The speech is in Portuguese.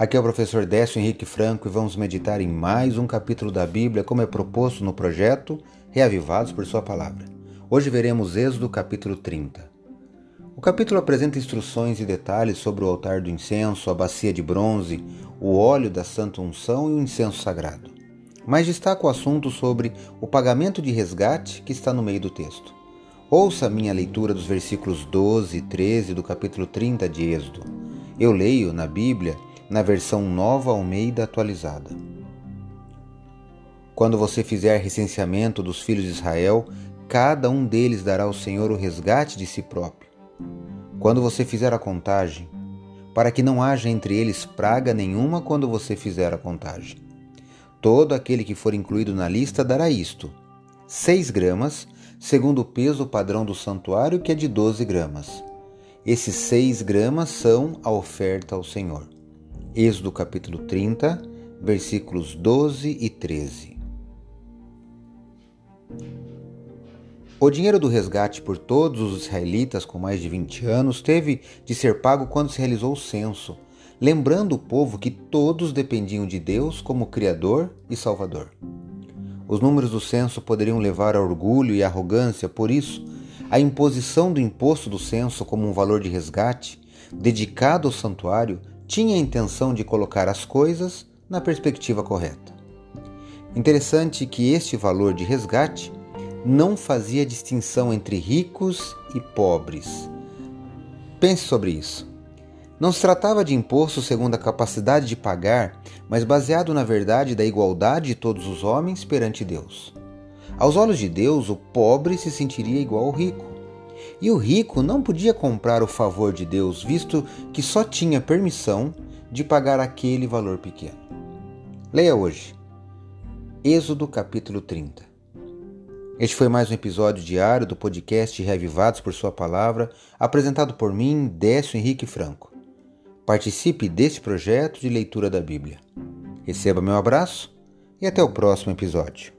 Aqui é o professor Décio Henrique Franco e vamos meditar em mais um capítulo da Bíblia, como é proposto no projeto Reavivados por Sua Palavra. Hoje veremos Êxodo capítulo 30. O capítulo apresenta instruções e detalhes sobre o altar do incenso, a bacia de bronze, o óleo da santa unção e o incenso sagrado. Mas destaca o assunto sobre o pagamento de resgate que está no meio do texto. Ouça a minha leitura dos versículos 12 e 13 do capítulo 30 de Êxodo. Eu leio na Bíblia na versão nova Almeida atualizada. Quando você fizer recenseamento dos filhos de Israel, cada um deles dará ao Senhor o resgate de si próprio. Quando você fizer a contagem, para que não haja entre eles praga nenhuma quando você fizer a contagem. Todo aquele que for incluído na lista dará isto: 6 gramas, segundo o peso padrão do santuário, que é de 12 gramas. Esses 6 gramas são a oferta ao Senhor. Êxodo capítulo 30, versículos 12 e 13. O dinheiro do resgate por todos os israelitas com mais de 20 anos teve de ser pago quando se realizou o censo, lembrando o povo que todos dependiam de Deus como Criador e Salvador. Os números do censo poderiam levar a orgulho e arrogância, por isso, a imposição do imposto do censo como um valor de resgate, dedicado ao santuário, tinha a intenção de colocar as coisas na perspectiva correta. Interessante que este valor de resgate não fazia distinção entre ricos e pobres. Pense sobre isso. Não se tratava de imposto segundo a capacidade de pagar, mas baseado na verdade da igualdade de todos os homens perante Deus. Aos olhos de Deus, o pobre se sentiria igual ao rico. E o rico não podia comprar o favor de Deus, visto que só tinha permissão de pagar aquele valor pequeno. Leia hoje. Êxodo capítulo 30. Este foi mais um episódio diário do podcast Revivados por Sua Palavra, apresentado por mim, Décio Henrique Franco. Participe deste projeto de leitura da Bíblia. Receba meu abraço e até o próximo episódio.